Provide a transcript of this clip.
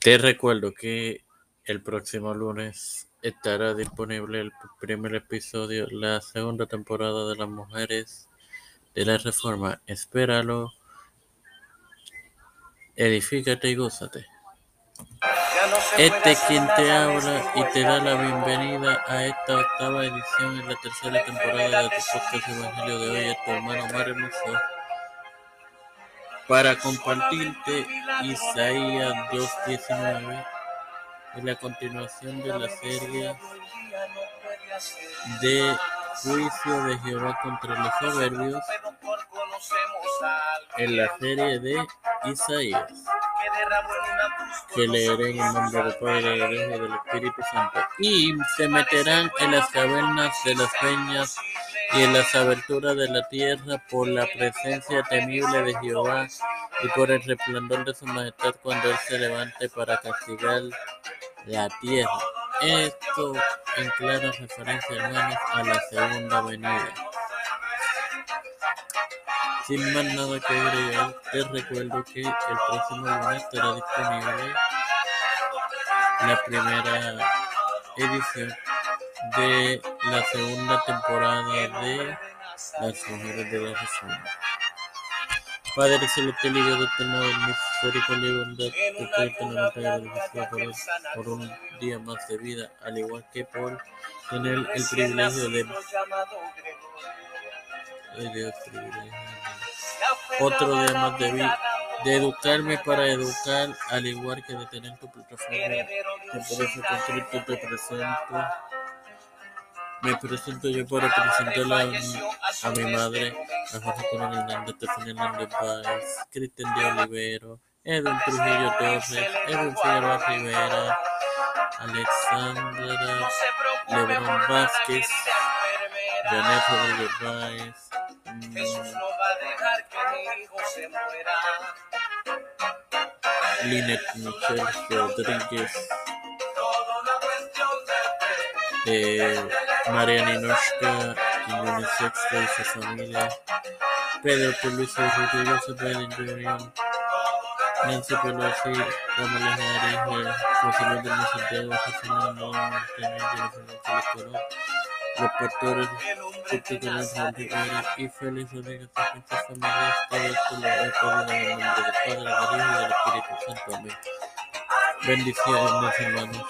Te recuerdo que el próximo lunes estará disponible el primer episodio, la segunda temporada de Las Mujeres de la Reforma. Espéralo, edifícate y gózate. Este quien te habla y te da la bienvenida a esta octava edición en la tercera temporada de tu podcast Evangelio de hoy, es tu hermano Mario Musso, para compartirte Isaías 2.19 en la continuación de la serie de juicio de Jehová contra los soberbios en la serie de Isaías que leeré en el nombre del Padre, del Hijo y del Espíritu Santo. Y se meterán en las cavernas de las peñas y en las aberturas de la tierra por la presencia temible de Jehová y por el resplandor de su majestad cuando Él se levante para castigar la tierra. Esto en clara referencia, hermanos, a la segunda venida. Sin más nada que agregar, te recuerdo que el próximo lunes estará disponible la primera edición de la segunda temporada de Las Mujeres de la Reforma. Padre y Dios eterno del misericordia y bondad, te estoy eternamente agradecido por, por un día más de vida, al igual que por tener el privilegio de otro día más de vida, de educarme para educar, al igual que de tener tu plataforma, que por eso presento. Me presento yo para presentarla a mi, madre, a José Coronel Hernández, Stephanie Hernández Páez, Cristian de Olivero, Edwin Trujillo Torres, Edwin Figueroa Rivera, Alexandra Lebron Vázquez, Janet Rodríguez Páez, muera. Linet Michelle Rodríguez, eh, María Ninochka, Unisex y su familia, Pedro Biden Jr., Nancy Pelosi, Kamala Harris, José Luis de Santiago, José González Colón, los pastores Víctor González Rivera y Félix Rodríguez el nombre del Padre, del Hijo y del Espíritu Santo. Amén. Bendiciones, hermanos.